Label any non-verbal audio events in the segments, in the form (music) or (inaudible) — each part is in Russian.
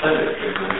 Grazie.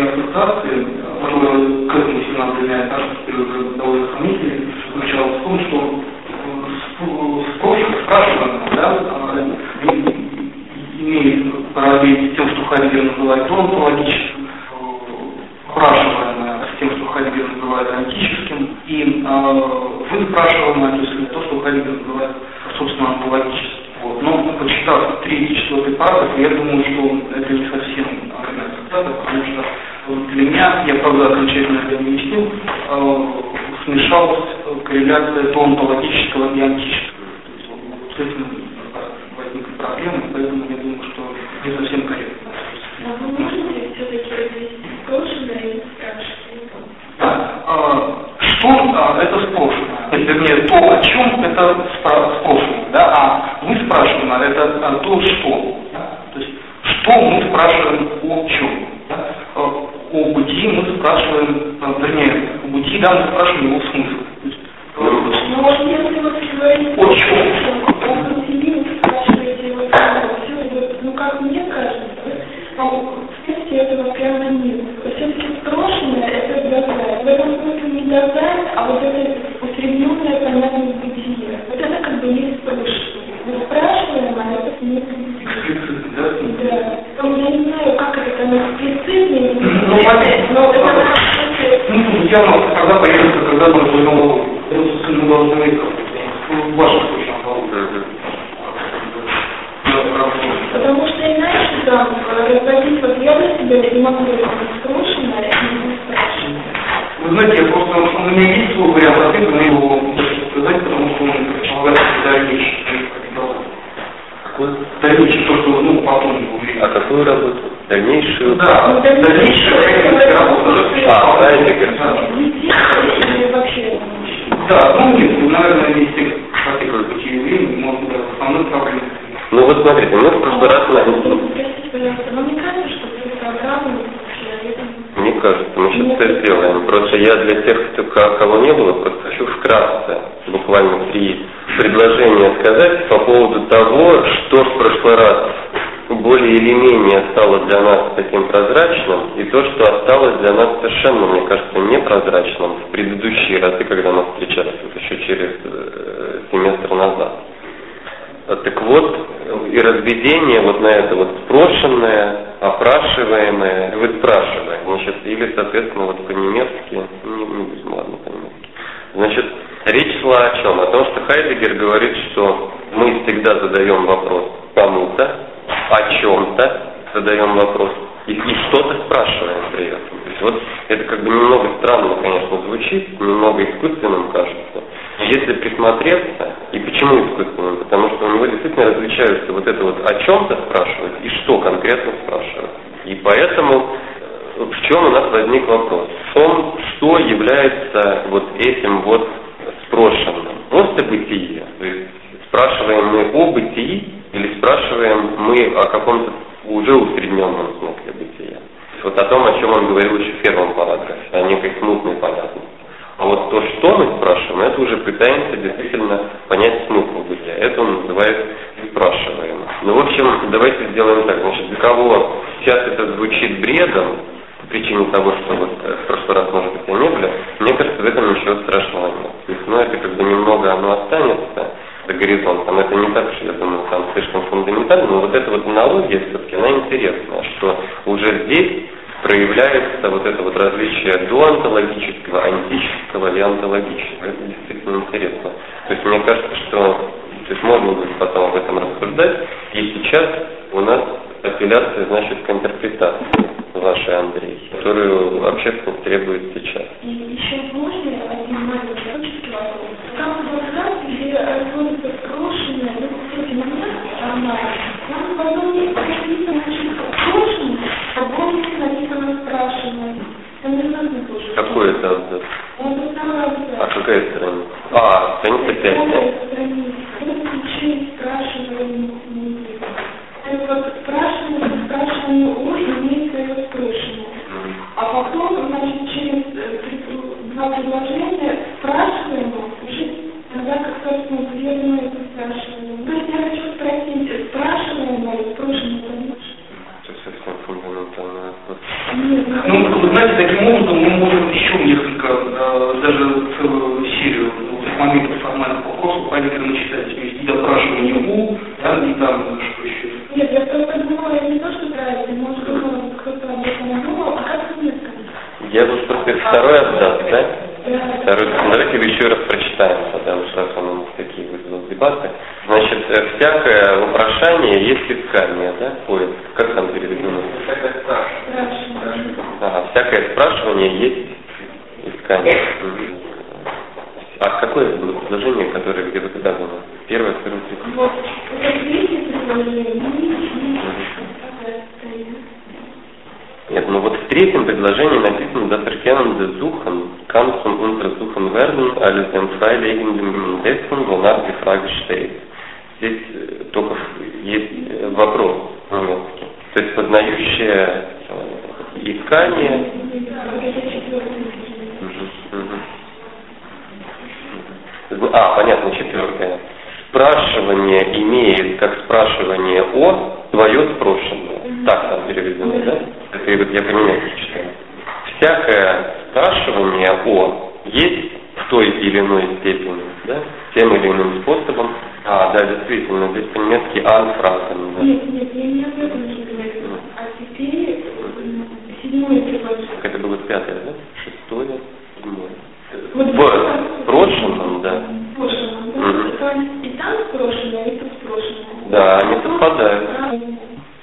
هي بتتصل del popolo какую? Дальнейшую, то, что, ну, потом говорили. А какую работу? Дальнейшую? Да, ну, дальнейшую, а, работу. А, да, а это Да, ну, нет, ну, наверное, если хотелось бы через время, можно даже основной проблемы. Ну вот смотрите, мы в прошлый раз... Простите, пожалуйста, но мне кажется, что программа мне кажется, мы сейчас все сделаем. Просто я для тех, кто, кого не было, просто хочу вкратце, буквально три предложения сказать по поводу того, что в прошлый раз более или менее стало для нас таким прозрачным, и то, что осталось для нас совершенно, мне кажется, непрозрачным в предыдущие разы, когда мы встречались, вот еще через э, семестр назад. А, так вот, и разведение вот на это вот спрошенное, опрашиваемое, выспрашиваемое, значит, или, соответственно, вот по-немецки, не, не будем, ладно, по-немецки. Значит, речь шла о чем? О том, что Хайдегер говорит, что мы всегда задаем вопрос кому-то, о чем-то, задаем вопрос, и, и что-то спрашиваем при этом. То есть вот это как бы немного странно, конечно, звучит, немного искусственным кажется, если присмотреться, и почему искусственным? Потому что у него действительно различаются вот это вот о чем-то спрашивать и что конкретно спрашивать. И поэтому э, в чем у нас возник вопрос? В том, что является вот этим вот спрошенным. Просто бытие. То есть спрашиваем мы о бытии или спрашиваем мы о каком-то уже усредненном смысле бытия. Вот о том, о чем он говорил еще в первом параграфе, о некой смутной понятности. А вот то, что мы спрашиваем, это уже пытаемся действительно понять смысл бытия. Это он называет спрашиваем. Ну, в общем, давайте сделаем так. Значит, для кого сейчас это звучит бредом, по причине того, что вот э, в прошлый раз, может быть, и не были, мне кажется, в этом ничего страшного нет. То есть, ну, это как бы немного оно останется, до горизонта. Но это не так что я думаю, там слишком фундаментально, но вот эта вот аналогия все-таки, она интересная, что уже здесь проявляется вот это вот различие доонтологического, антического и онтологического. Это действительно интересно. То есть мне кажется, что то есть можно будет потом об этом рассуждать. И сейчас у нас апелляция, значит, к интерпретации вашей, Андрей, которую общественность требует сейчас. И еще можно один маленький вопрос. Там в где разводится прошлое, ну, кстати, момент. Там потом есть написано прошлое, а помните написано спрашивание. Там не надо тоже. Какой это абзац? А какая страница? А, страница 5, да? Вот спрашивание, спрашивание о имеет свое спрашивание. А потом, значит, через два предложения спрашиваемо уже тогда, как, собственно, верно это спрашиваем. То есть я хочу спросить, спрашиваемо или спрашиваемо, Это совсем фундаментальный вопрос. Нет, Ну, вы знаете, таким образом мы можем еще несколько, э, даже целую серию ну, моментов формальных вопросов правильно начитать. То есть и допрашивание у, да, и там что еще. Нет, я просто думала, не то, что правильно, может, кто-то об этом думал, а как вы мне сказали? Я тут просто это второй абзац, да? Да. Второй, давайте его еще раз прочитаем, потому что раз он у нас такие вызвал дебаты. Значит, э, всякое вопрошание есть искание, да, поиск. Как там переведено? Спрашиваю. Ага, всякое спрашивание есть искание. А какое было предложение, которое где-то когда было? Первое, второе, третье? Вот, не, Нет, ну вот в третьем предложении написано «Das Erkennen des Suchen kann zum Untersuchen werden, alles den freilegenden Interessen, wonach die Frage steht». Здесь э, только есть э, вопрос немецкий. То есть познающее э, мгм. А, понятно, четвертое. Спрашивание имеет как спрашивание о твое спрошенное. Так там переведено, да? Это я поменяю читаю. Всякое спрашивание о есть в той или иной степени, да, тем или иным способом. А, да, действительно, здесь по-немецки анфразен, да. Нет, нет, я не об этом не говорю. Как это было пятое, да? Шестое, седьмое. Вот В прошлом, да. В прошлом, да? То есть и там прошлое, и тут прошлое. Да, они совпадают. Правильно.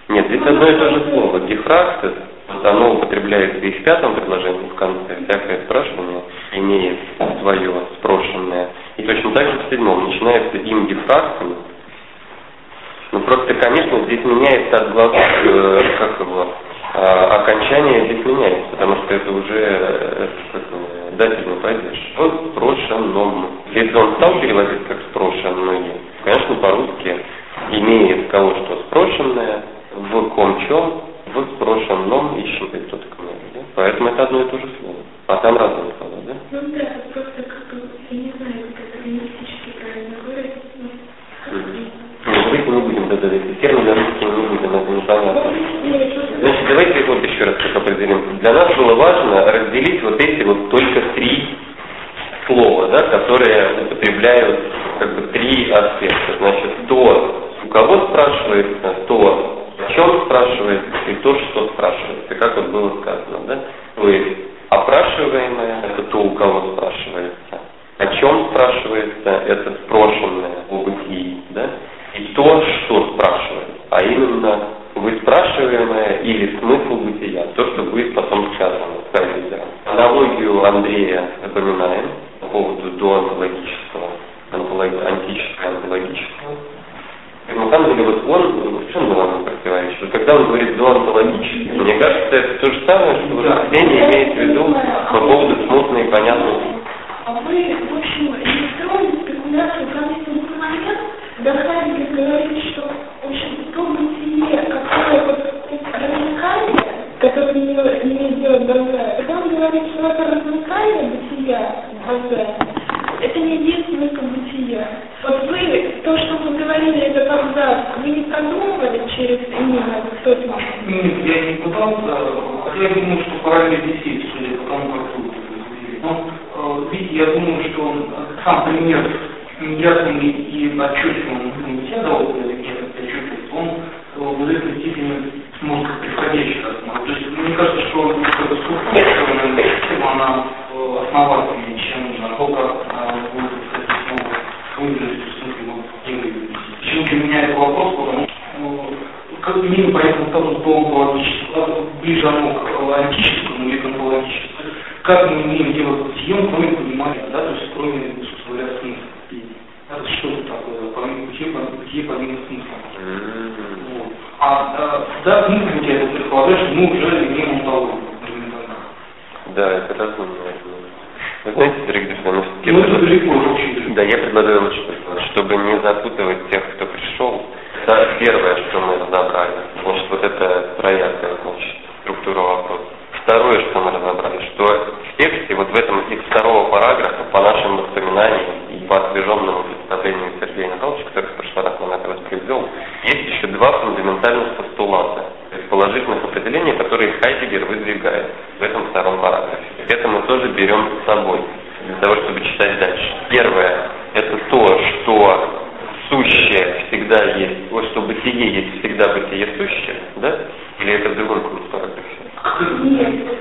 Нет, здесь одно и то же слово. Дифраксис, вот оно употребляется и в пятом предложении в конце. Всякое спрашивание имеет свое спрошенное. И точно так же в седьмом. Начинается им дифраксом. Ну просто, конечно, здесь меняется от глав, э, как его, а, окончание здесь меняется, потому что это уже э, дательный падеж. В спрошенном. Если он стал переводить как спрошенное, конечно, по-русски имеет кого что спрошенное, в ком чем, в спрошенном ищем кто-то да? Поэтому это одно и то же слово. А там разные слова, да? Ну да, просто как я не знаю, как это лингвистически правильно выразить, но... Мгм. Нет, давайте не будем да, да, эти термины русские не будем, это непонятно. Значит, давайте вот еще раз как определим. Для нас было важно разделить вот эти вот только три слова, да, которые употребляют как бы три аспекта. Значит, то, у кого спрашивается, то, о чем спрашивается, и то, что спрашивается, как вот было сказано, да? Есть, опрашиваемое, это то, у кого спрашивается. О чем спрашивается, это спрошенное о бытии, да? И то, что спрашивается, а именно вы спрашиваемое или смысл Андрея запоминаем по поводу доонтологического, антического, антологического. На самом деле, вот он в чем нам противоречит? Когда он говорит доонтологически, мне кажется, это то же самое, что вот Ксения имеет в виду по поводу смутной и понятной. А вы, в общем, не строили спекуляцию, как в момент, когда Хайдегер говорит, что, в общем, то бытие, какое вот развлекание, которое не, не имеет дела глаза, когда он говорит, что это развлекание бытия глаза, это не единственное бытие. Вот вы, то, что вы говорили, это абзац, вы не продумывали через именно тот момент? Нет, я не пытался, хотя я думаю, что параллель здесь есть, судя по тому, как вы Но, э, видите, я думаю, что он, сам пример неясным и отчетливым бытия дал, отчетливость, он в известной степени может как приходящий рассматривать. То есть мне кажется, что структура, она основательнее, чем насколько будет, кстати, выглядеть в смысле Почему для меня это вопрос, потому что как именно поэтому статус доонтологического, ближе оно к антическому или к онтологическому. Как мы имеем дело с бытием, кроме понимания, да, то есть кроме, собственно говоря, смысла. Это что это такое, помимо бытия, бытие помимо смысла. Вот. А, а да, смысл бытия это предполагает, что мы уже имеем онтологию. Да, это разумно. Вы знаете, дорогие друзья, ну, это далеко очень. Да, я предлагаю лучше, чтобы не запутывать тех, кто пришел. Это первое, что мы разобрали. Значит, вот это троякая, значит, структура вопроса. Второе, что мы разобрали, что в этом из второго параграфа, по нашим воспоминаниям и по освеженному представлению Сергея Михайловича, который в прошлый раз нам это воспроизвел, есть еще два фундаментальных постулата, положительных определений, которые Хайдегер выдвигает в этом втором параграфе. Это мы тоже берем с собой для того, чтобы читать дальше. Первое – это то, что сущее всегда есть, вот что бытие есть всегда бытие сущее, да? Или это в другом параграфе? Нет,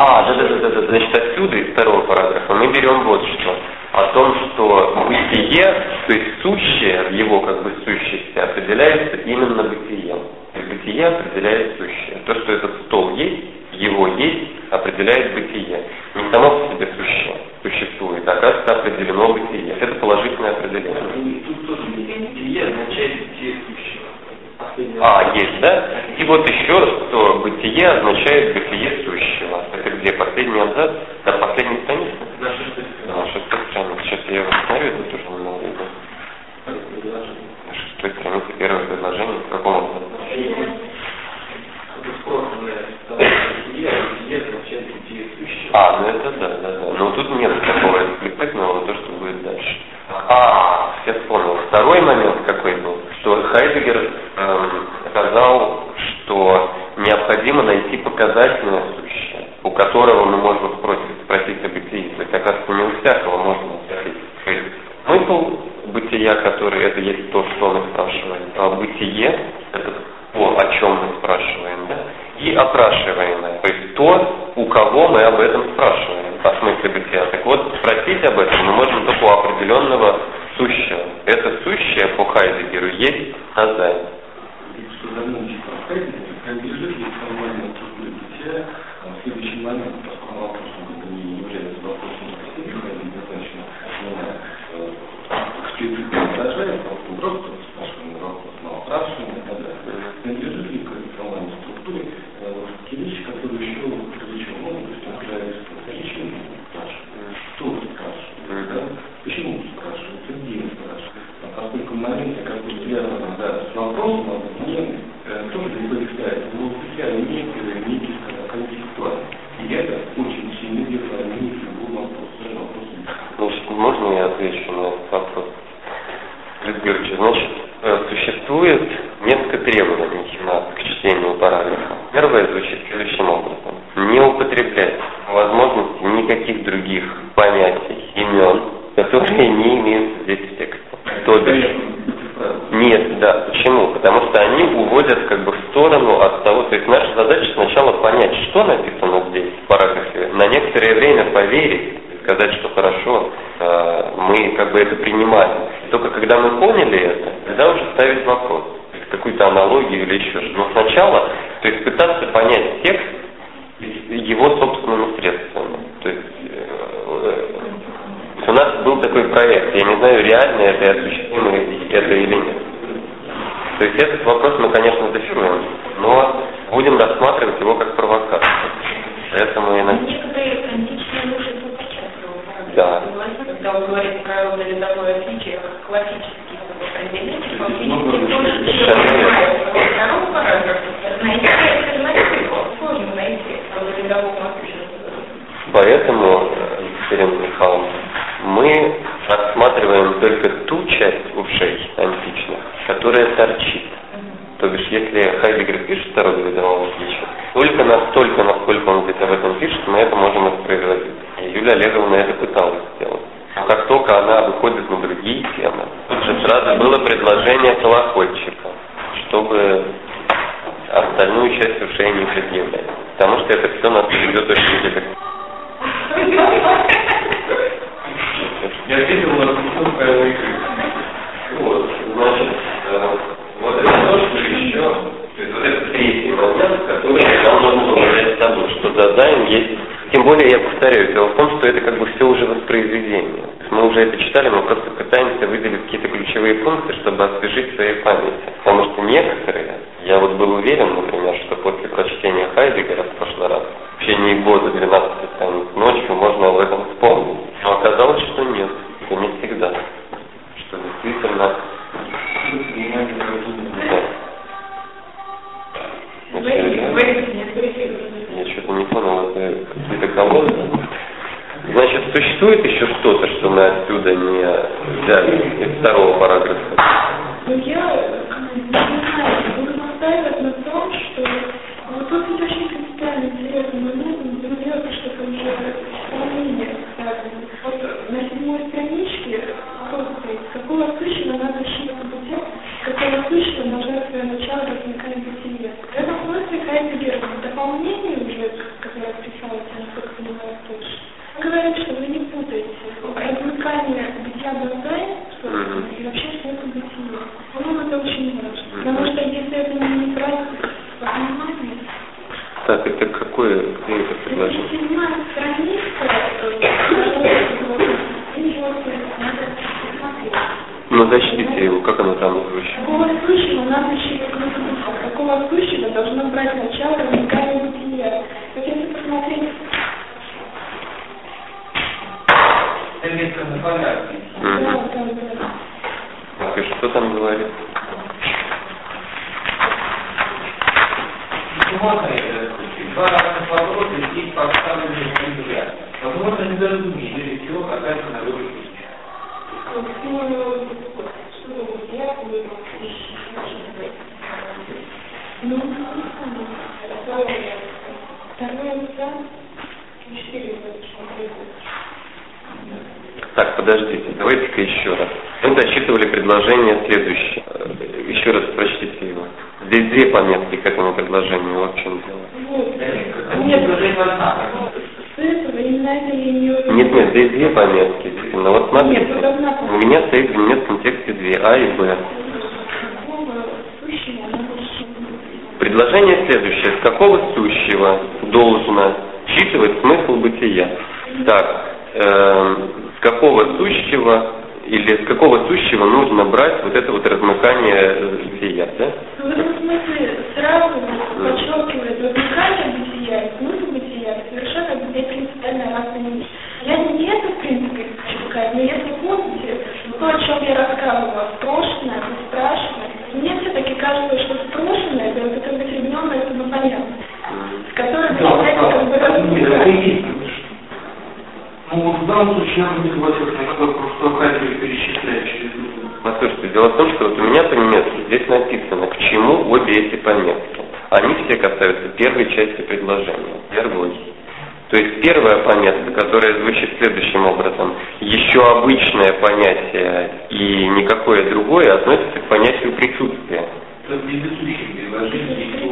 А, да, да, да, да, значит, отсюда, из второго параграфа, мы берем вот что. О том, что бытие, то есть сущее в его как бы сущести, определяется именно бытием. И бытие определяет сущее. То, что этот стол есть, его есть, определяет бытие. Не само по себе сущее существует, а оказывается определено бытие. Это положительное определение. Тут тоже бытие означает бытие сущего. А, есть, да? И вот еще, что бытие означает бытие сущего. Это где? Последний абзац? На последней странице? На шестой странице. На шестой странице. Сейчас я его посмотрю, это тоже немного видно. На шестой странице первое предложение. В каком абзаце? А, ну это да, да, да. Но тут нет такого эксплицитного, то, что будет дальше. А, я вспомнил. Второй момент какой был, что Хайдегер которого мы можем спросить, спросить о бытии. То есть, оказывается, не у всякого можно спросить. Смысл бытия, который это есть то, что мы спрашиваем. А бытие, это то, о чем мы спрашиваем, да? и опрашиваемое. То есть то, у кого мы об этом спрашиваем, о смысле бытия. Так вот, спросить об этом мы можем только у определенного сущего. Это сущее по Хайдегеру есть Назай. Что Хайдегер пишет родовидовом отличии, только настолько, насколько он где-то в этом пишет, мы это можем воспроизводить. И Юлия Олеговна это пыталась сделать. Но как только она выходит на другие темы, тут же сразу было предложение колокольчика, чтобы остальную часть ушей не предъявлять. Потому что это все нас ведет очень далеко. Я ответил на вопрос Павла Вот, значит, э, вот это то, что еще, то есть вот это третий момент, который нам нужно было взять с собой, что за Займ есть, тем более, я повторяю, дело в том, что это как бы все уже воспроизведение. Мы уже это читали, мы просто пытаемся выделить какие-то ключевые пункты, чтобы освежить свои памяти. Потому что некоторые, я вот был уверен, например, что после прочтения Хайдегера в прошлый раз, в течение года 12 страниц ночью можно об этом вспомнить. Но оказалось, что нет, это не всегда. Что действительно я что-то не понял, это какие-то колонны? Значит, существует еще что-то, что мы отсюда не взяли из второго параграфа? Ну, я не знаю, буду настаивать на том, что вот тут ведь очень принципиально интересный момент, например, что там уже сравнение ставлено. Вот на седьмой страничке вопрос стоит, какого сущего надо считать тем, какого сущего должна свое начало возникать бытие. В этом смысле Хайдегер в дополнении уже, которое писалось, насколько понимаю, тоже, говорит, что вы не путаете размыкание бытия Базай, собственно, и вообще смысл бытия. По-моему, это очень важно. Потому что если это не брать во внимание, Так, это какое, где это это предложение? седьмая страница, э, надо посмотреть. Ну, зачтите его, как оно там звучит? Какого сущего надо считать сущего должно брать начало возникания бытия. Вот если посмотреть Это место на фотографии. да, Мгм. да, да. Так, и что там говорит? Можно это Два разных вопроса здесь поставлены в взгляд. Возможно, недоразумение, или всего оказывается на выбор Ну, второе лицо, четыре Так, подождите, давайте-ка еще раз. Мы зачитывали предложение следующее. Э, Еще раз прочтите его. Здесь две пометки к этому предложению. Вот в чем дело. Нет, Нет, нет, здесь две пометки. Действительно. Вот смотрите. У меня стоит в немецком тексте две, А и Б. Какого сущего надо считать? Предложение следующее. С какого сущего должно считывать смысл бытия? Так, эм, с какого сущего или с какого сущего нужно брать вот это вот размыкание э, бытия, да? Ну, в этом смысле сразу подчеркивает возникание бытия смысл бытия совершенно две принципиально разные вещи. Я не это, в принципе, сказать, но если помните, то, о чем я рассказывала, спрошенное, бесстрашное, мне все-таки кажется, что спрошенное, это вот это усредненное самопонятно, с которым Да, знаете, как бы да, Ну, вот в данном случае я бы не согласился, что просто Хайдегер перечисляет через. Послушайте, дело в том, что вот у меня по-немецки здесь написано, к чему обе эти пометки. Они все касаются первой части предложения, первой. То есть первая пометка, которая звучит следующим образом, еще обычное понятие и никакое другое относится к понятию присутствия. Это в предыдущем предложении.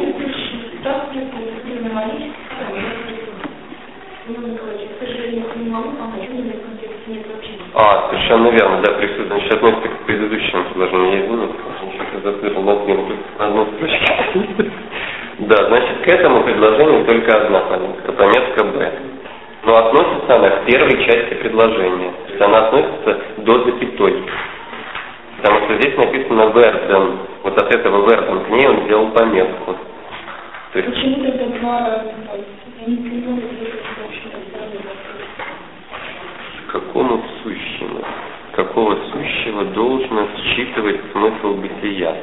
А, совершенно верно, да, присутствие. Значит, относится к предыдущему предложению. Я извиняюсь, что-то закрыл на одной строчке. (laughs) Да, значит, к этому этому предложению только одна пометка, пометка «Б». Но относится она к первой части предложения. То есть она относится до запятой. Потому что здесь написано «Верден». Вот от этого «Верден» к ней он сделал пометку. То есть... Почему тогда два раза? Какому сущему? Какого сущего должно считывать смысл бытия?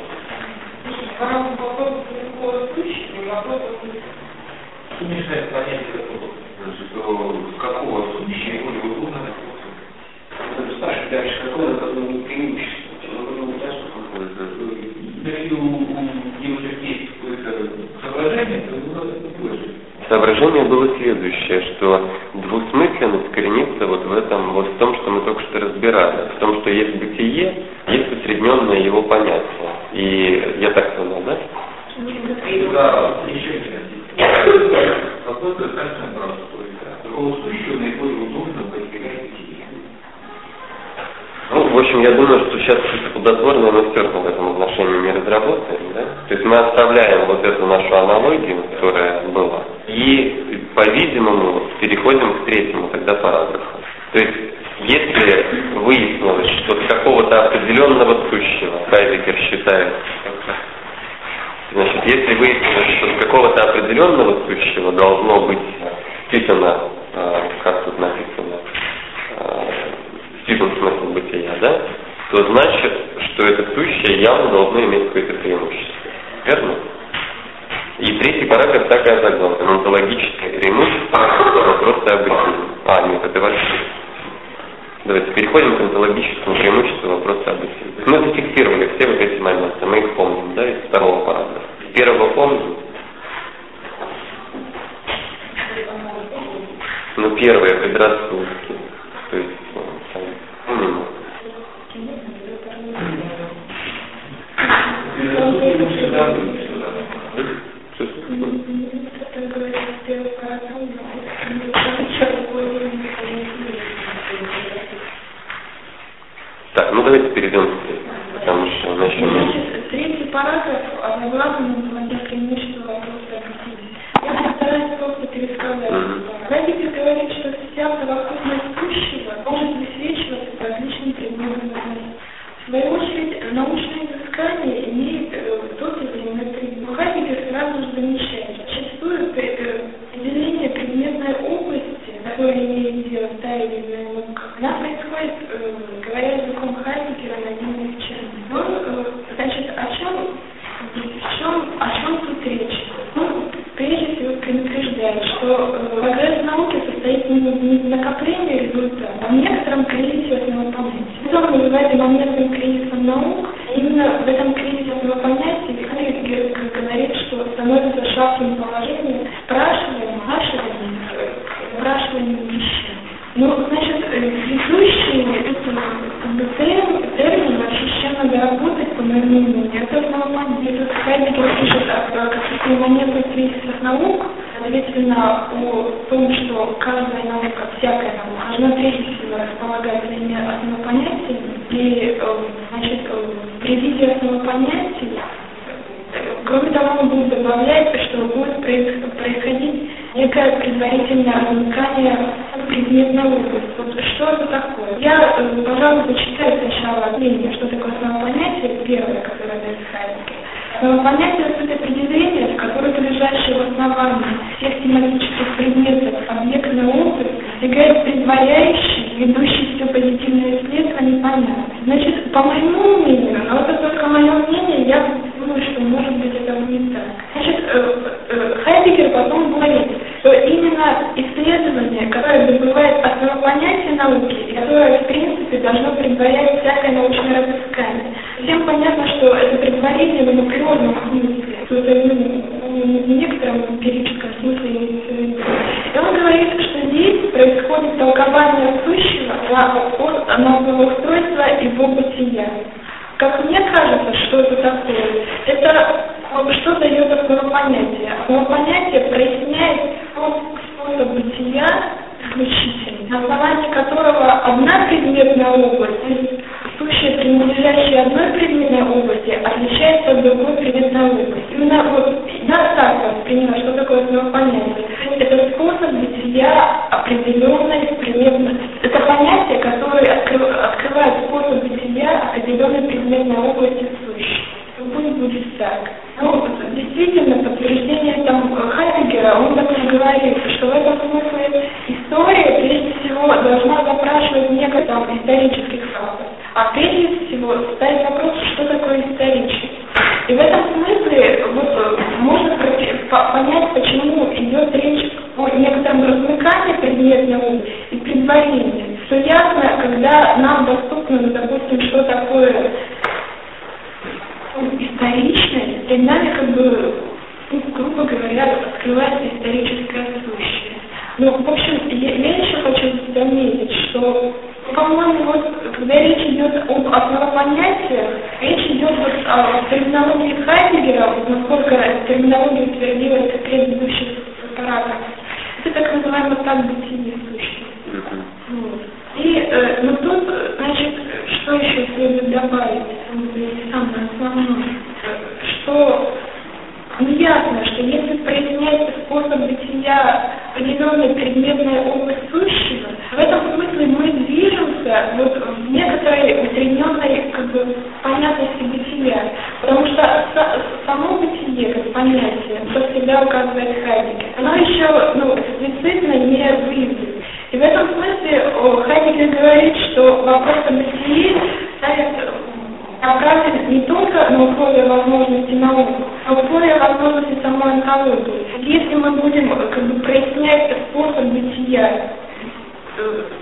Понять какого, сущего его нужно спрашивать дальше, какое какое преимущество? Если у него есть какое-то соображение, то ему надо выложить. Соображение было следующее, что двусмысленность коренится вот в этом, вот в том, что мы только что разбирали, в том, что есть бытие, есть усредненное его понятие. И я так понял, да? Да, еще Какой-то качественный простой, да. Такого сущего в общем, я думаю, что сейчас все равно в этом отношении не разработаем, да? То есть мы оставляем вот эту нашу аналогию, которая была, и, по-видимому, переходим к третьему тогда параграфу. То есть, если выяснилось, что какого-то определенного сущего, Хайдекер считает, значит, если выяснилось, что какого-то определенного сущего должно быть вписано, э, как тут написано, э, вписан смысл бытия, да, то значит, что это сущее явно должно иметь какое-то преимущество. Верно? И третий параграф так и озаглавлен. Онтологическое преимущество вопроса об бытии. А, нет, это вообще. Давайте переходим к онтологическому преимуществу вопроса об бытии. Мы зафиксировали все вот эти моменты, мы их помним, да, из второго параграфа. Первого помним? Ну, первое предрассудки. То и, значит, при виде основопонятий Кроме того, он будет добавлять, что будет происходить некое предварительное размыкание предметной области. Вот что это такое? Я, э, пожалуй, зачитаю сначала мнение, что такое самопонятие, первое, которое дает Хайдегер. Самопонятие – это определение, лежащее в основании всех тематических предметов объектной области достигает предваряющий, ведущий все позитивное исследование понятно. Значит, по моему мнению, но это только мое мнение, я думаю, что может быть это не так. Значит, э, э, Хайдегер потом говорит, что именно исследование, которое добывает основопонятие науки, и которое, в принципе, должно предварять всякое научное разыскание. Всем понятно, что это предварение в природном смысле, то есть в некотором эмпирическом смысле имеется в виду. И он говорит, что здесь происходит толкование сущего на, на устройства его бытия. Как мне кажется, что это такое? Это что дает такое понятие? Одно понятие проясняет способ бытия исключительно, на основании которого одна предметная область, то есть сущее, принадлежащее одной предметной области, отличается от другой предметной области. Именно вот я так воспринимаю, что такое в некотором размыкании предметной области и предварении, что ясно, когда нам доступно, ну, допустим, что такое историчное, перед нами как бы, ну, грубо говоря, открывается историческая сущность. Ну, в общем, я, я еще хочу заметить, что, по-моему, вот, когда речь идет об основопонятиях, речь идет вот о терминологии Хайдегера, вот насколько терминология утвердилась предыдущих параграфах. Это так называемый так. Вот. И, э, ну тут, значит, что еще следует добавить, самое основное, что неясно, что если проясняется способ бытия определенной предметной область сущего, в этом смысле мы движемся вот в некоторой утрененной как бы, понятности бытия. Потому что само бытие, как понятие, что всегда указывает Хайдегер, оно еще ну, эксплицитно не выявлено. И в этом смысле Хайдегер говорит, что вопрос о бытии ставит направлен не только на условия возможности наук, а условия возможности самой онкологии. Если мы будем как бы прояснять способ бытия э,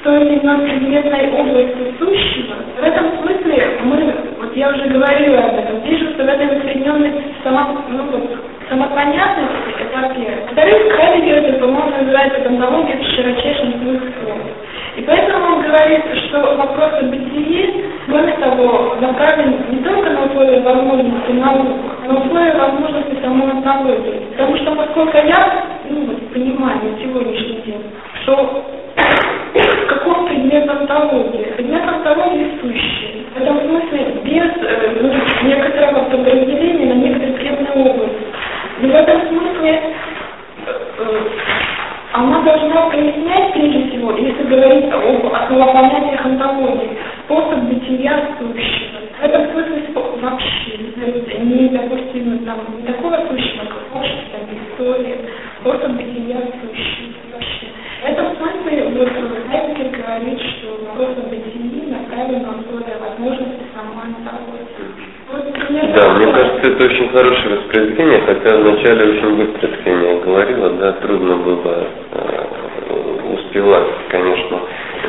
той или иной предметной области сущего, в этом смысле мы, вот я уже говорила об этом, движемся в этой усредненной само, ну, вот, самопонятности, это первое. Во-вторых, Хайдегер это, по-моему, называется гомология в широчайшем смысле. И поэтому он говорит, что вопрос о бытии, кроме того, направлен не только на условия возможности наук, но условия возможности самой онтологии. Потому что, поскольку я ну, вот, понимаю на сегодняшний день, что каков предмет онтологии? Предмет онтологии сущий. В этом смысле без э, ну, некоторого подразделения на предметные области. И в этом смысле э, э она должна прояснять, прежде всего, если говорить об основополагающих антологии, способ бытия сущего. В этом смысле вообще не, допустим, там, не такого сущего, как творчество, история, способ бытия сущего. В говорит, что направлен на условия возможности да, мне кажется, это очень хорошее воспроизведение, хотя вначале очень быстро мне говорила, да, трудно было э, успевать, конечно.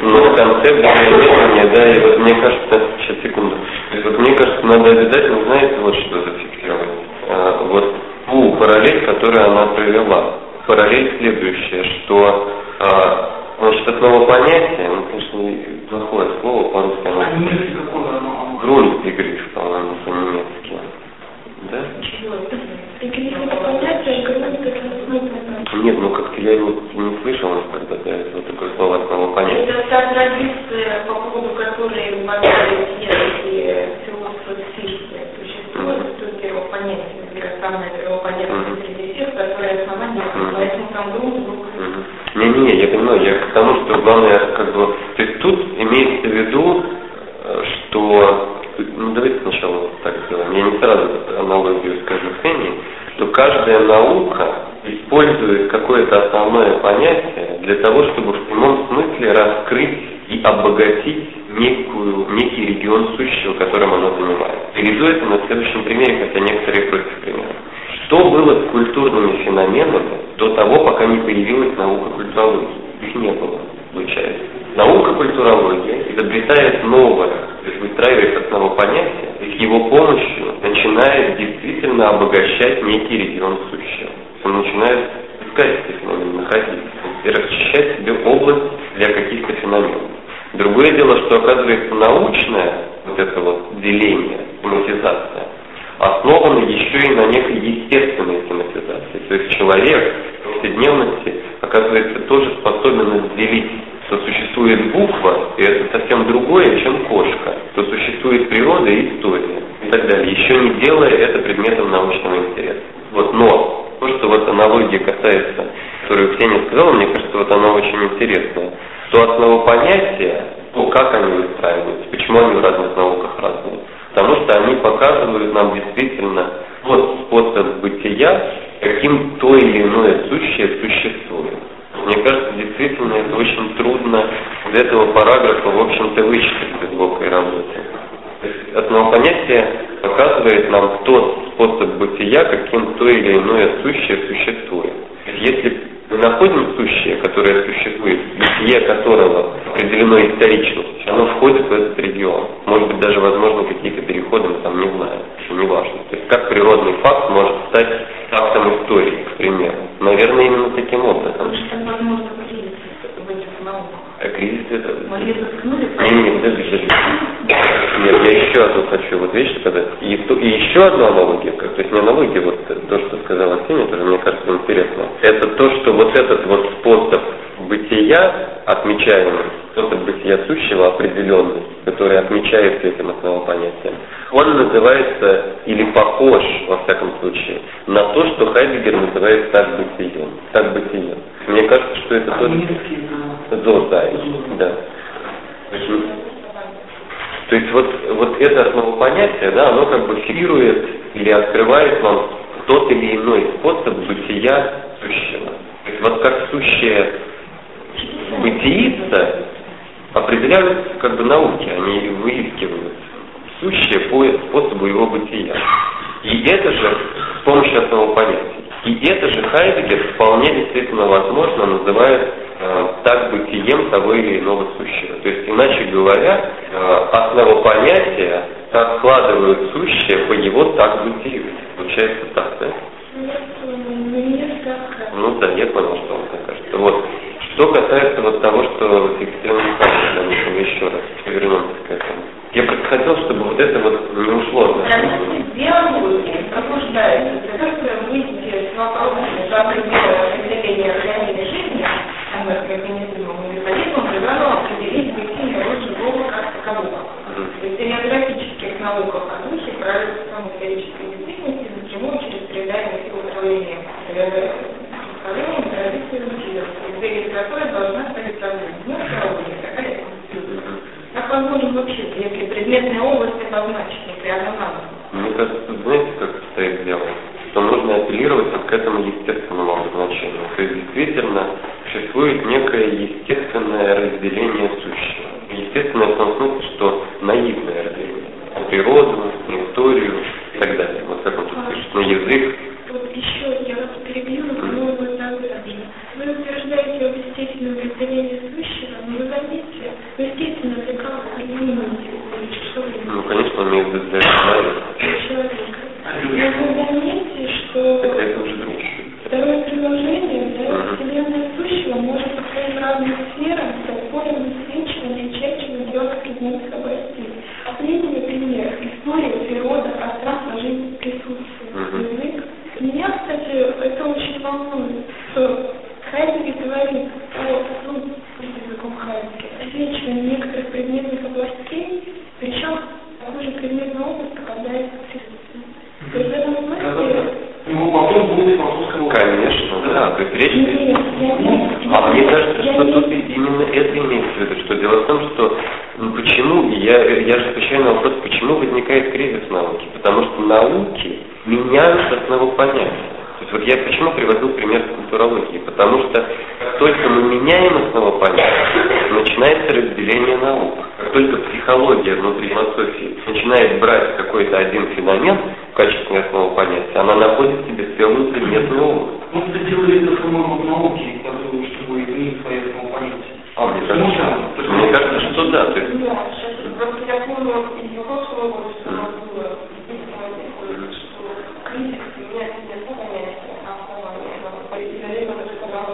Но концепт исследования, да, и вот мне кажется, сейчас секунду, вот мне кажется, надо обязательно, знаете, вот что зафиксировать. А, вот ту параллель, которую она провела. Параллель следующая, что а, значит, основа понятия, ну, конечно, плохое слово по-русски, оно... Grundbegriff, по-моему, по-немецки. Да? Чего? Begriff это понятие, нет, ну как-то я его не слышал никогда, да, это вот такое слово основного понятия. Это та традиция, по поводу которой богатые и философы психики существует, mm-hmm. тут первого понятия, например, самое первое понятие mm-hmm. среди всех, которое основание, mm-hmm. поэтому там друг друг. Не-не, я понимаю, я к тому, что главное, как бы, то есть тут имеется в виду, э, что, ну давайте сначала так сделаем, я не сразу аналогию скажу Фенни, что каждая наука использует какое-то основное понятие для того, чтобы в прямом смысле раскрыть и обогатить некую, некий регион сущего, которым оно занимается. Приведу это на следующем примере, хотя некоторые против примера. Что было с культурными феноменами до того, пока не появилась наука культурологии? Их не было, получается. Наука культурология изобретает новое, то есть выстраивает основу понятия, и с его помощью начинает действительно обогащать некий регион сущего он начинает искать эти феномены, находить и расчищать себе область для каких-то феноменов. Другое дело, что оказывается научное вот это вот деление, тематизация, основано еще и на некой естественной тематизации. То есть человек в повседневности оказывается тоже способен разделить что существует буква, и это совсем другое, чем кошка, что существует природа и история и так далее, еще не делая это предметом научного интереса. Вот, но то, что вот аналогия касается, которую Ксения сказала, мне кажется, вот она очень интересная. То основа понятия, то, как они выстраиваются, почему они в разных науках разные. Потому что они показывают нам действительно вот способ бытия, каким то или иное сущее существует. Мне кажется, действительно, это очень трудно из этого параграфа, в общем-то, вычислить из глубокой работы. Основное понятие показывает нам тот способ бытия, каким то или иное сущее существует. Если находим сущее, которое существует, бытие которого определено историчностью, оно входит в этот регион. Может быть, даже возможно какие-то переходы, мы там не знаем, еще не важно. То есть как природный факт может стать фактом истории, к примеру. Наверное, именно таким образом. возможно кризис. А кризис это... Мы? Не, не, подожди, подожди. Нет, я еще одну хочу вот вещь сказать. И, и еще одна аналогия, как, то есть не аналогия, вот то, что сказала Ксения, тоже мне кажется интересно. Это то, что вот этот вот способ бытия, отмечаемый, способ бытия сущего определенный, который отмечается этим основопонятием, он называется, или похож, во всяком случае, на то, что Хайдегер называет так бытием. Так бытием. Мне кажется, что это тот... Зозай, да. То есть вот, вот это основопонятие, да, оно как бы фиксирует или открывает вам тот или иной способ бытия сущего. То есть вот как сущее бытиится, определяются как бы науки, они выискивают сущее по способу его бытия. И это же с помощью основопонятия. И это же Хайдегер вполне действительно возможно называет э, так бытием того или иного сущего. То есть, иначе говоря, э, основопонятия откладывают сущее по его так бытию. Получается так, да? Ну да, я понял, что вам так кажется. Вот. Что касается вот того, что Екатерина Михайловна еще раз вернемся к этому. Я просто хотел, чтобы вот это вот не ушло. Биология пробуждается для того, чтобы выйти с вопросами определенного определения организма жизни, самых механизмов метаболизма, предлагал определить бытие род живого как такового. В стереографических науках о духе правит самой исторической действительности напрямую через передание сил управления управлением традиции бытия, из которой должна стать проблема. Ну, теология, какая как возможно вообще, если предметная область обозначена при одном Мне кажется, знаете, как стоит дело? Что нужно апеллировать вот к этому естественному обозначению. То есть действительно существует некое естественное разделение сущего. Естественное в том смысле, что наивное разделение. Природу, на историю и так далее. Вот как он тут пишет, на язык. Вот еще я вас перебью, но, по-моему, так Вы утверждаете об естественном разделении сущего, но вы заметьте, вы естественно для кого Ну, конечно, он имеет в виду человека. Человека. Но вы заметьте, что... Это, это уже другое. Второе предложение, да, Вселенная сущего может по своим разным сферам стать полем высвечивания и черчивания звезд предметных областей. Последний пример. История, природа, пространство, жизнь присутствует. Язык. Меня, кстати, это очень волнует, что Хайдегер говорит о, ну, языком Хайдегера, освечивании некоторых предметных областей, причем такой же предметная область попадает в присутствие. То есть в этом смысле... Ну, потом будет французского... Конечно, да. То есть речь... Нет, я не... А мне кажется, что тут именно это имеется в виду, что дело в том, что ну, почему, я, я же отвечаю на вопрос, почему возникает кризис науки? Потому что науки меняют основопонятия. То есть вот я почему приводил пример с культурологии? Потому что как только мы меняем основопонятие, начинается разделение наук. Как только психология внутри философии начинает брать какой-то один феномен в качестве основопонятия, она находит в себе целую предметную область. Мы это по-моему, в науке, чтобы изменить свои основопонятия. А, мне кажется, мне кажется, что да. То есть... Да, сейчас просто я помню из прошлого года, что у нас было что кризис меняется не основание, а основание. Параллельно даже сказала,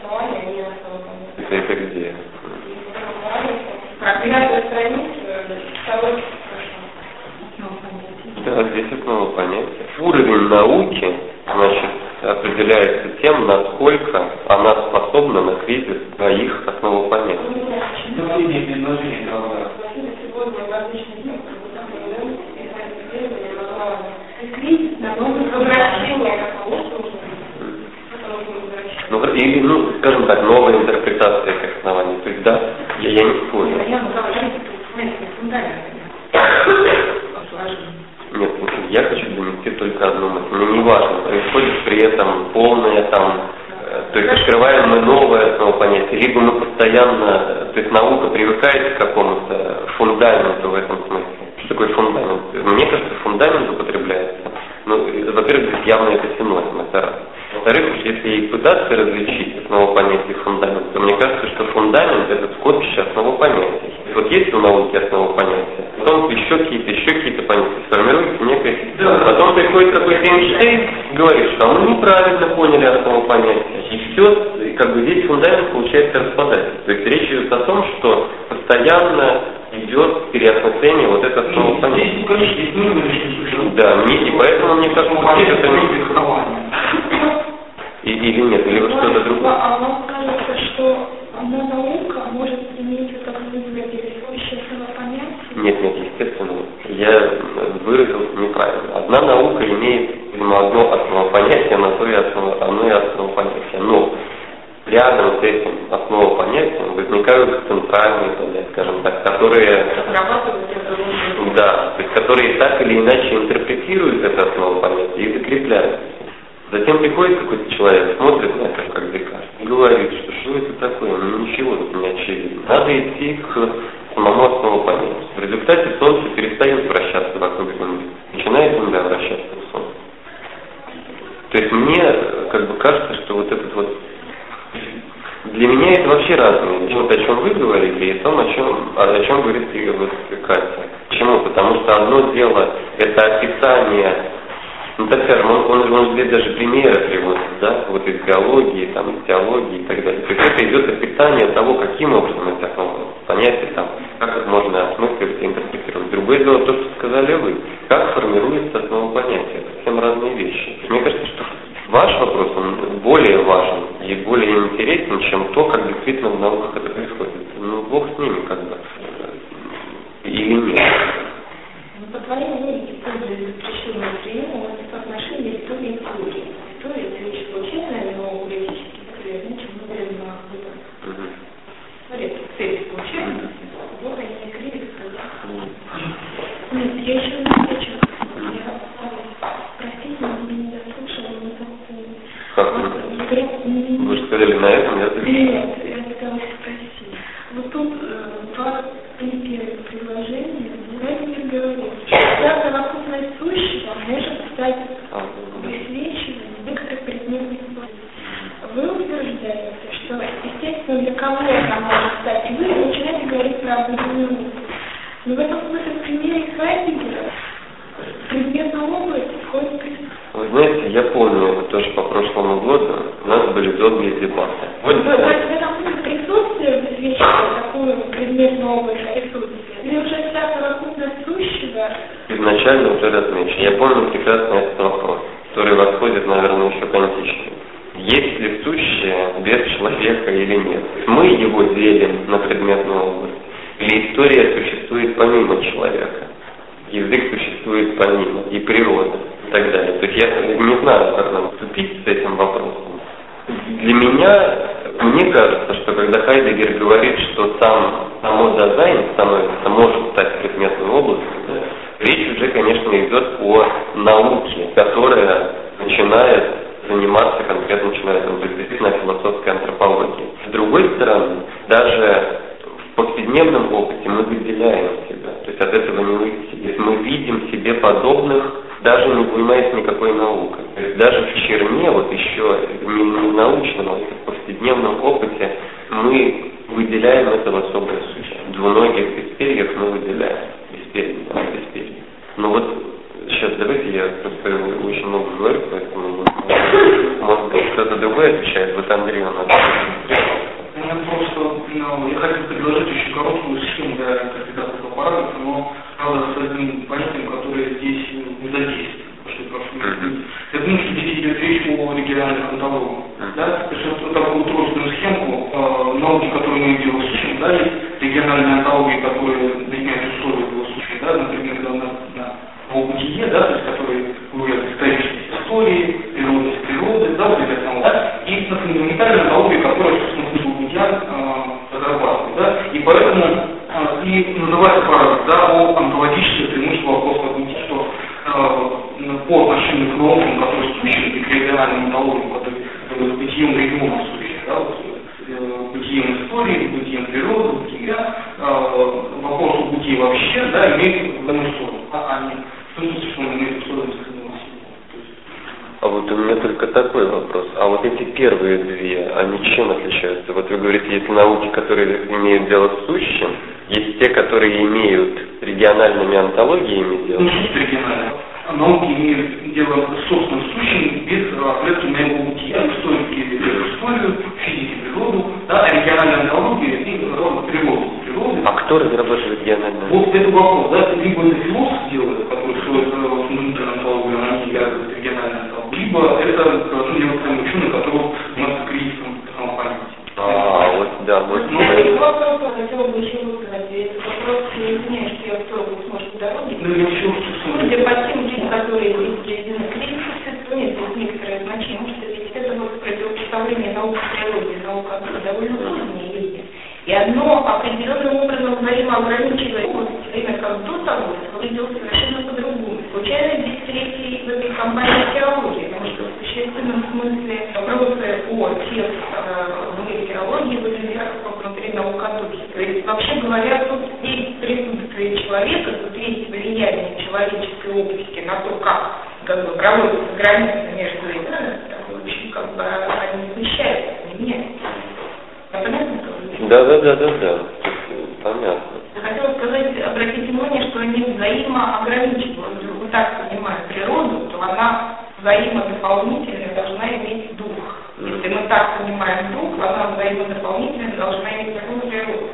основание, а не основание. Это, это где? Про пятую страницу, второй Да, здесь основа понятия. Уровень науки, значит, определяется тем, насколько она способна на кризис своих основопонятий. Последнее предложение, правда. сегодня в различных днях кризис, да, возвращение к тому, что Ну, или, ну, скажем так, новая интерпретация этих оснований. То есть, да, я, я не спорю. Нет, я хочу донести только одну мысль. Мне не важно, происходит при этом полное там, э, то есть открываем мы новое основопонятие, либо мы постоянно, то есть наука привыкает к какому-то фундаменту в этом смысле. Что такое фундамент? Мне кажется, фундамент употребляется. Ну, во-первых, здесь явно это синоним, это раз. Во-вторых, если и пытаться различить основу понятия и фундамент, то мне кажется, что фундамент это скопище основу понятия. Вот есть у науки основа понятия, потом еще какие-то, еще какие-то понятия, сформируется некая система. Потом приходит какой-то Эйнштейн, говорит, что мы неправильно поняли основу понятия. И все, как бы весь фундамент получается распадаться. То есть речь идет о том, что постоянно идет переосмысление вот это основного Ну, понятия. Не Да, мне, и поэтому мне кажется, это не... И- Или нет, или вот что-то другое. А вам кажется, что одна наука может иметь, вот как вы этого понятия? Нет, нет, естественно. Я выразился неправильно. Одна наука имеет, видимо, одно основопонятие, на то и основа, одно и основопонятие. Но рядом с этим основопонятием возникают центральные скажем так, которые. Да, то есть которые так или иначе интерпретируют это основу понятия и закрепляют. Затем приходит какой-то человек, смотрит на это как Декарт говорит, что что это такое, ну ничего тут не очевидно. Надо идти к самому основу понятия. В результате Солнце перестает вращаться вокруг Земли, начинает Земля вращаться в Солнце. То есть мне как бы кажется, что вот этот вот для меня это вообще разные вещи. Вот о чем вы говорили и о том, о чем, о чем говорит вот Катя. Почему? Потому что одно дело это описание, ну так скажем, он, он, он даже примеры приводит, да, вот из биологии, там, из теологии и так далее. То есть это идет описание того, каким образом это основано. Понятие там, как это можно осмысливать и интерпретировать. Другое дело то, что сказали вы. Как формируется основа понятия. Совсем разные вещи. Мне кажется, что Ваш вопрос, он более важен и более интересен, чем то, как действительно в науках это происходит. Ну, Бог с ними, как бы. Или нет. Ну, по твоей логике, пользуясь запрещением приема, я просто очень много говорю, поэтому может быть кто-то другой отвечает. Вот Андрей у нас. Меня просто, ну, я хотел предложить очень короткую схему для кандидатского параграфа, но, правда, с одним понятием, которое здесь не задействовано. Я думаю, что здесь идет речь о региональных антологиях. Да? То есть вот такую тростную схемку э, науки, которую мы в случае, да, есть региональные антологии, Случайно здесь третий в этой компании теологии, потому что в существенном смысле вопросы о тех в мире теологии выглядят как внутри наукодухи. То есть, вообще говоря, тут есть присутствие человека, тут есть влияние человеческой области на то, как как бы проводятся границы между этими, такой очень как бы они смещаются, не меняются. Я понятно говорю? Да, да, да, да, да. Понятно. Я хотела сказать, обратите внимание, что они взаимоограничивают. Так понимаю природу, то она взаимодополнительно должна иметь дух. Если мы так понимаем дух, она взаимодополнительно должна иметь такую природу.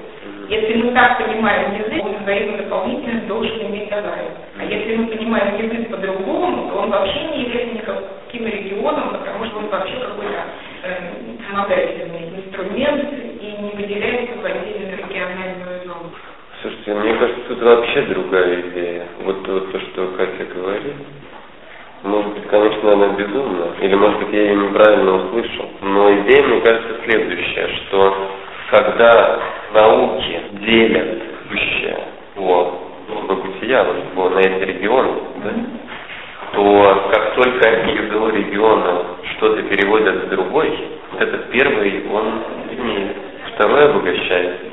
Если мы так понимаем язык, он взаимодополнительно должен иметь Азарий. А если мы понимаем язык по-другому, то он вообще не является никаким регионом, потому что он вообще какой-то э, самостоятельный инструмент и не выделяется в зону. Слушайте, мне кажется, тут вообще другая идея. Вот, вот то, что Катя говорит. Может быть, конечно, она безумна, или, может быть, я ее неправильно услышал. Но идея, мне кажется, следующая, что когда науки делят сущее по по бытия, вот, по, на эти регионы, да, то как только они из одного региона что-то переводят в другой, вот этот первый, он имеет, второй обогащается.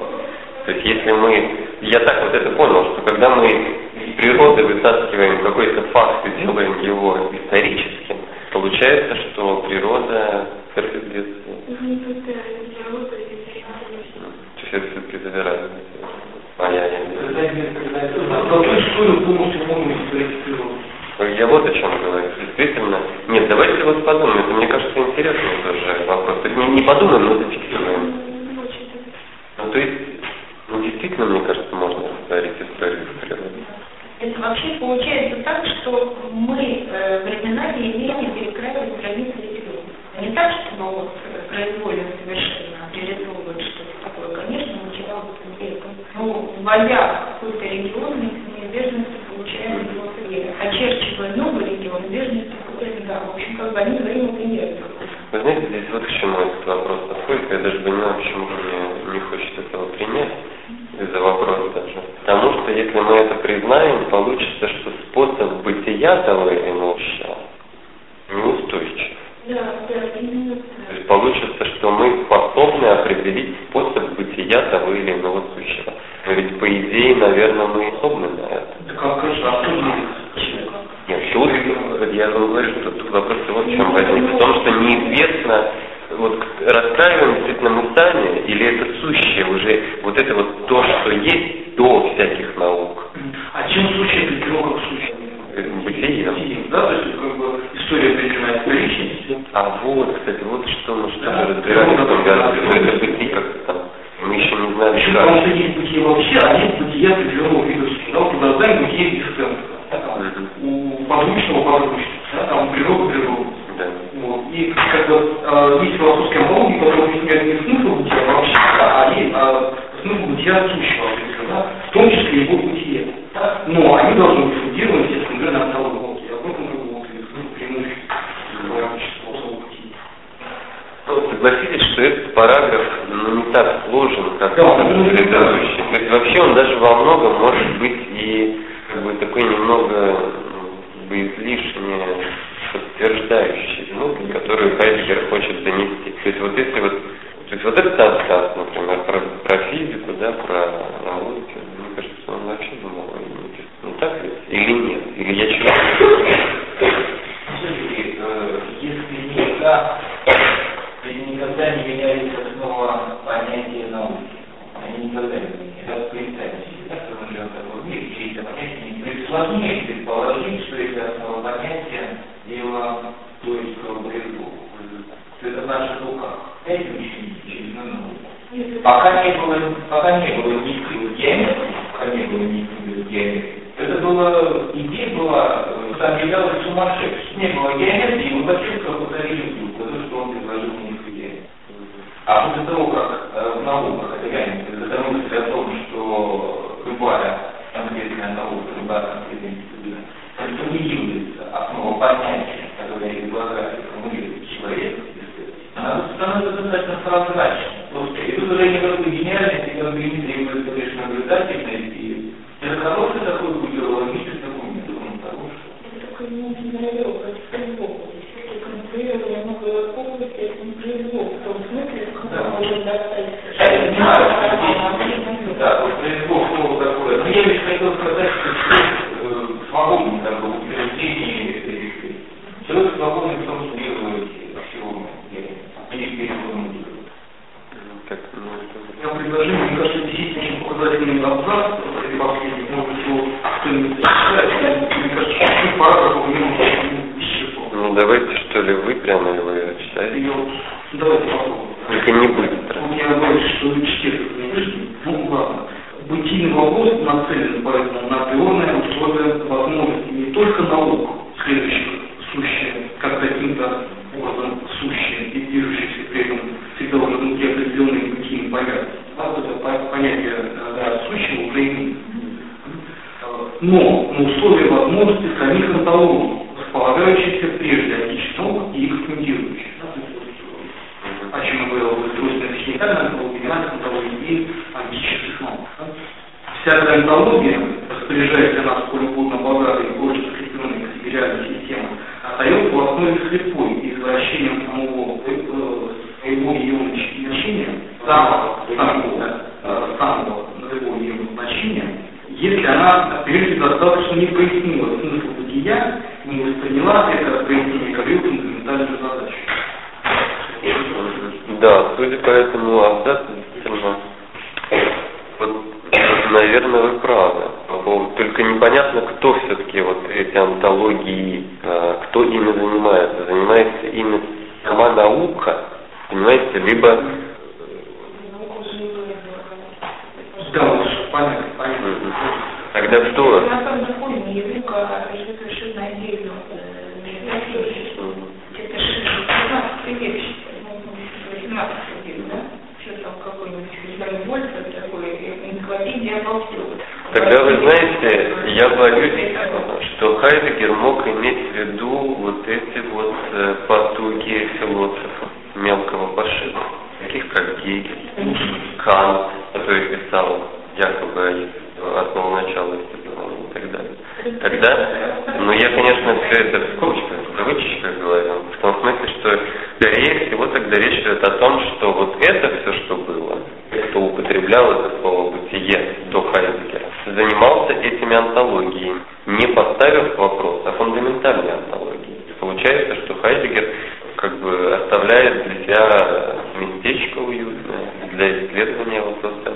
То есть если мы, я так вот это понял, что когда мы из природы вытаскиваем какой-то факт и делаем его историческим, получается, что природа соответствует. То есть это все-таки завирает. А я вот о чем говорю. Действительно. Нет, давайте вот подумаем. Это, мне кажется, интересный тоже вопрос. То есть не, не подумаем, но зафиксируем. Ну, то есть, ну, действительно, мне кажется, можно повторить историю с природой. Это вообще получается так, что мы э, временами имеем перекраивать границы региона. Не так, что мы вот э, произвольно совершенно реализовывать что-то такое. Конечно, материал в веком. Но вводя какой-то регион, мы неизбежностью получаем его цвет. Очерчивая новый регион, неизбежностью какой-то, да, в общем, как бы они взаимоприятны. Вы знаете, здесь вот к чему этот вопрос подходит. Я даже понимаю, почему мне не хочется этого принять из-за вопроса даже. Потому что если мы это признаем, получится, что способ бытия того или иного но на условии возможности самих антологий, располагающихся прежде отечественных и экспандирующих. О чем я говорил, в устройстве физикальной антологии, антологии и антических наук. Вся эта антология мне вот просто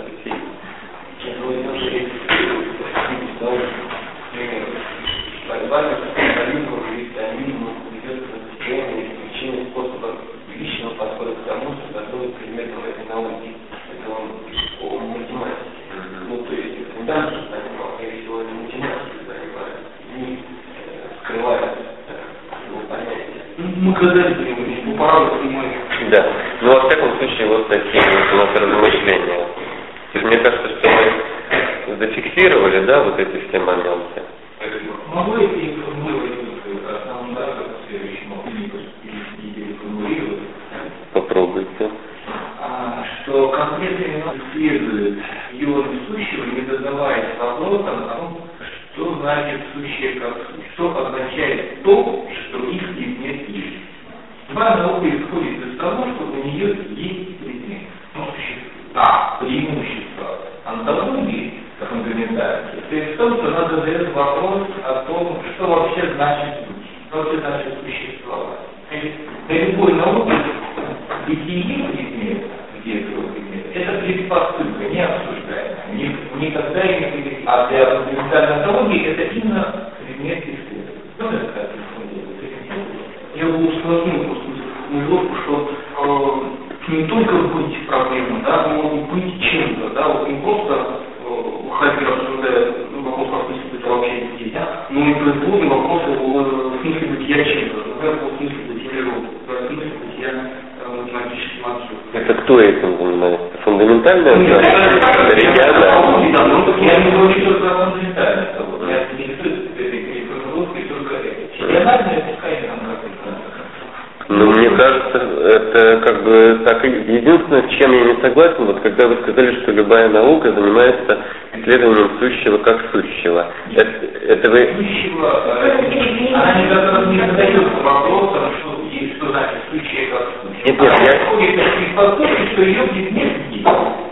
чем я не согласен, вот когда вы сказали, что любая наука занимается исследованием сущего как сущего. Это, это вы... сущего, э, она не зада- не задается вопросом, что, есть, что значит сущее как сущее. Нет, нет, она я- предпосылки, что ее нет.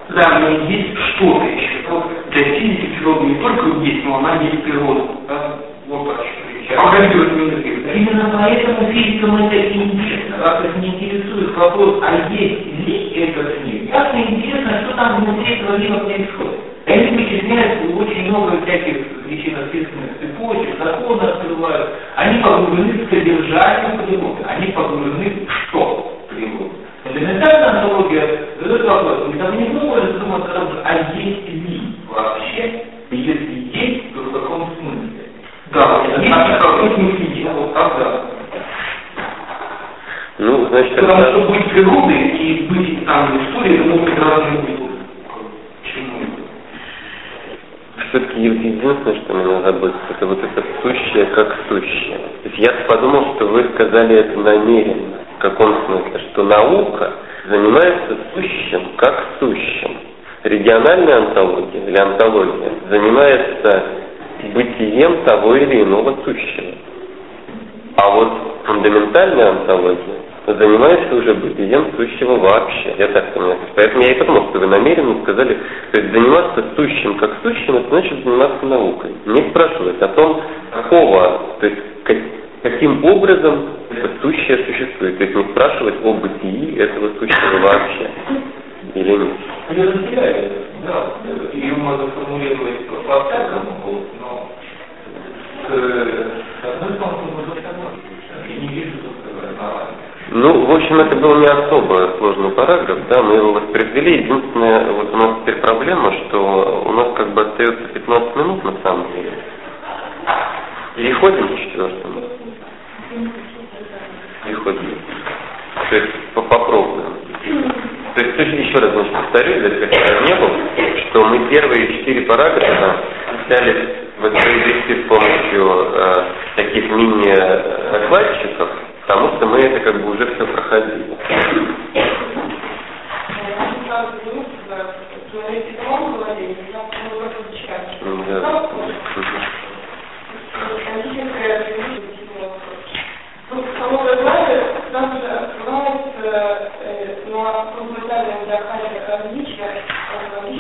Да, но есть что-то еще. Для физики природы не только есть, но она есть природа. Да? Вот о как именно поэтому физикам это интересно. Раз их не интересует вопрос, а есть ли этот мир, ясно интересно, что там внутри этого мира происходит. Они вычисляют очень много всяких причинно-следственных цепочек, законы открывают. Они погружены в содержание природы. Они погружены в что природы. Фундаментальная антология задает вопрос, не там не может думать о том, а есть ли вообще, если есть, то в каком? Да, вот когда? Ну, значит, Потому что быть природой и быть там в истории, это могут быть разные это? Все-таки единственное, что меня заботит, это вот это сущее как сущее. То есть я подумал, что вы сказали это намеренно. В каком смысле? Что наука занимается сущим как сущим. Региональная антология или антология занимается бытием того или иного сущего. А вот фундаментальная антология занимается уже бытием сущего вообще. Я так понимаю. Поэтому я и подумал, что вы намеренно сказали, то есть заниматься сущим как сущим, это значит заниматься наукой. Не спрашивать о том, какого, то есть как- каким образом это сущее существует. То есть не спрашивать о бытии этого сущего вообще. Или нет. Я разделяю, да, ее можно формулировать по-всякому, Ну, в общем, это был не особо сложный параграф, да, мы его воспроизвели. Единственное, вот у нас теперь проблема, что у нас как бы остается 15 минут на самом деле. Переходим к четвертому. Переходим. То есть по- попробуем. То есть точно еще раз значит, повторю, для тех, кто не был, что мы первые четыре параграфа пытались воспроизвести с помощью э, таких мини-докладчиков, потому что мы это как бы уже все проходили. Различия,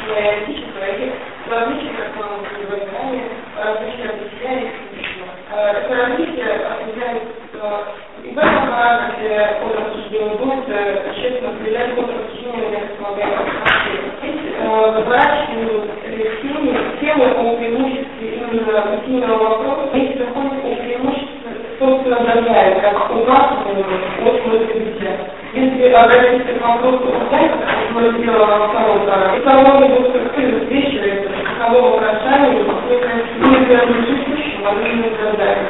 различия и различия, как мы уже говорили ранее, различия бытия и физического. Это различие определяется и этом параграфе от рассуждения будет честно определять от рассуждения выворачивают темы, темы о преимуществе именно бытийного вопроса, вместе заходят о преимуществе собственно догадает, как у нас от бытия. Если обратиться к вопросу узнаете, как мы сделали во втором самого структуры взвешивается, каково украшание, возможно догадает.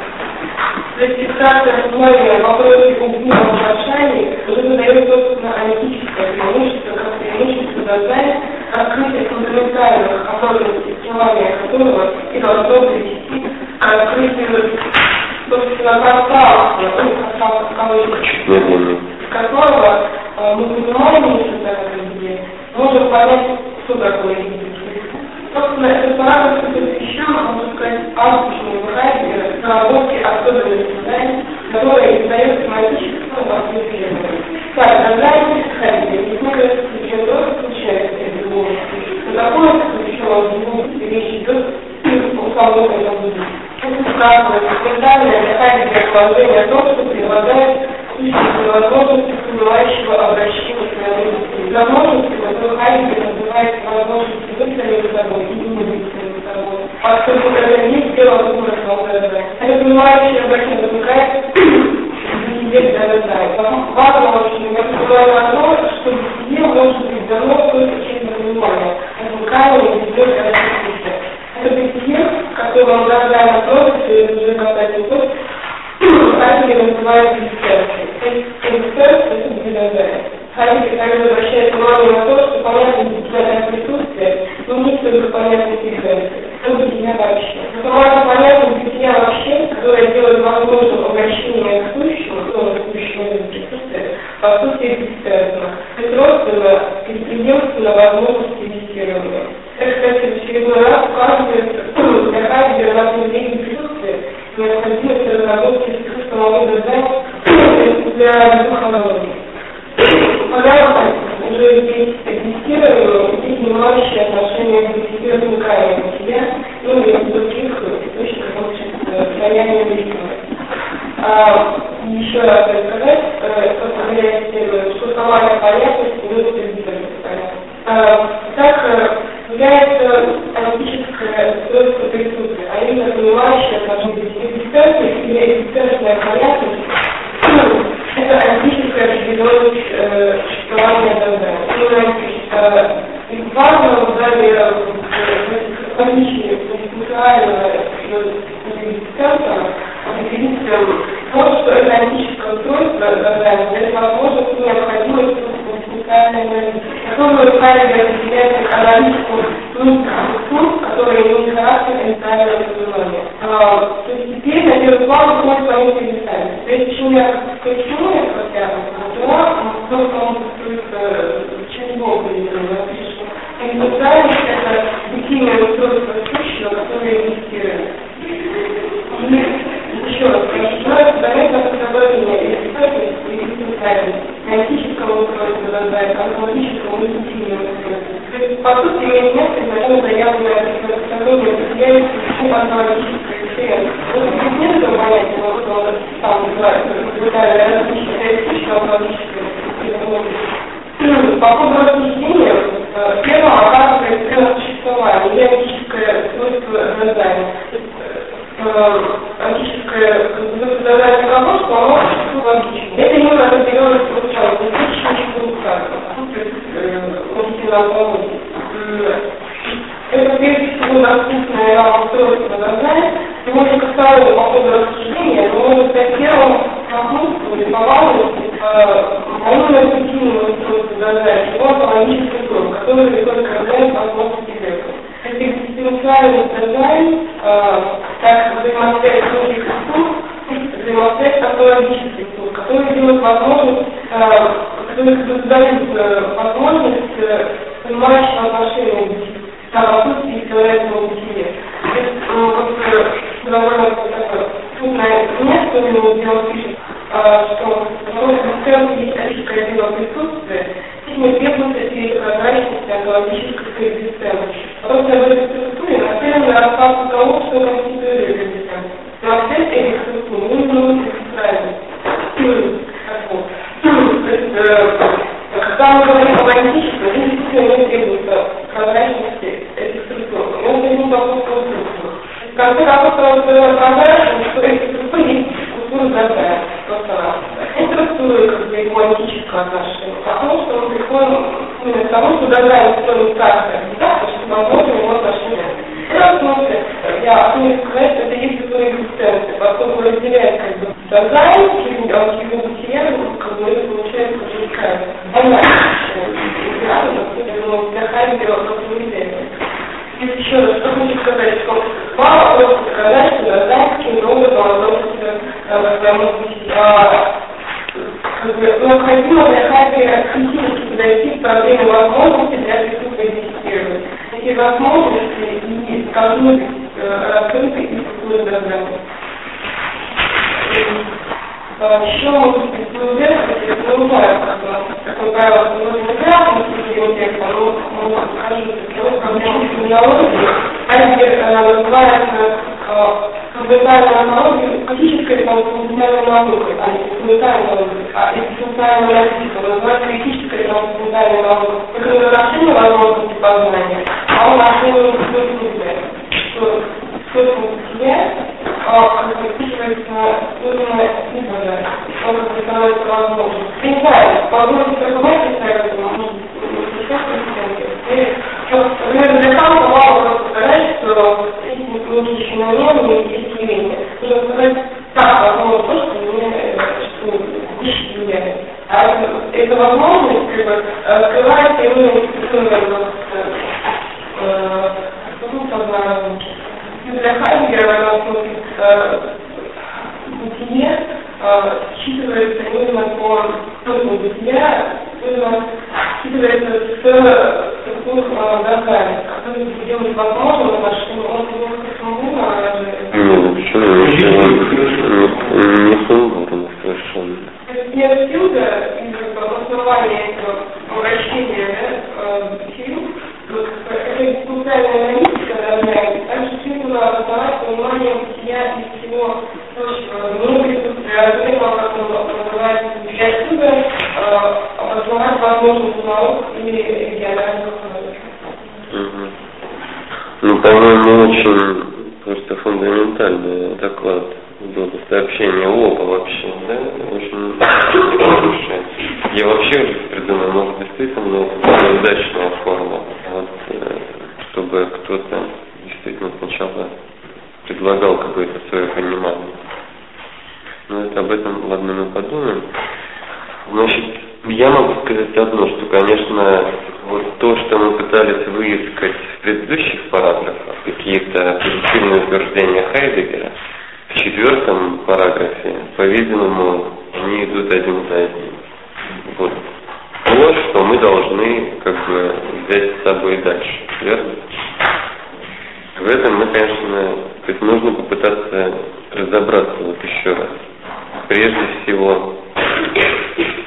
То есть фиксация основания вопроса об украшении уже задает, собственно, аналитическое преимущество, как преимущество дизайна, раскрытие фундаментальных особенностей существования которого и должно привести к раскрытию, собственно, пространства, ну, пространства которого э, мы понимаем еще так определение, можем понять, что такое видение. Собственно, этот параграф посвящен, можно сказать, античному характеру наработки особенностей знаний, которые издают тематическому исследованию. Так, название характера, не только тоже случается из любого. Но такое ключевое в речь идет о самом этом будет. Это указывает специальное характер положение о том, что преобладает существенные возможности ويخرجوه من سكان من تكون القلب في ذات الأمامكم считывается именно по смыслу бытия, именно считывается с таких догадок, которые делают возможным, что он не сумбурно, Нет, почему? Не, не сумбурно совершенно. Не отсюда, из основания этого обращения да, сил, это специальная аналитика равняется, также следовало осознавать понимание бытия из всего прочего, разрыва, как он называется, и отсюда обосновать возможность наук и региональных Угу. Ну, по-моему, очень просто фундаментальный доклад было сообщение ОПа вообще, да, очень хорошее. Я вообще уже придумал, может, действительно, это удачная форма, вот, чтобы кто-то действительно сначала предлагал какое-то свое понимание. Ну, это об этом, ладно, мы подумаем. Значит, я могу сказать одно, что, конечно, вот то, что мы пытались выискать в предыдущих параграфах, какие-то позитивные утверждения Хайдегера, в четвертом параграфе, по-видимому, они идут один за одним. Вот то, что мы должны как бы взять с собой дальше, верно? В этом мы, конечно, то есть нужно попытаться разобраться вот еще раз. Прежде всего,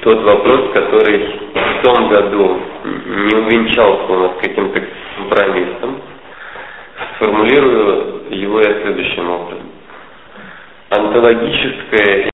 тот вопрос, который в том году не увенчался у нас каким-то компромиссом, сформулирую его я следующим образом. Онтологическое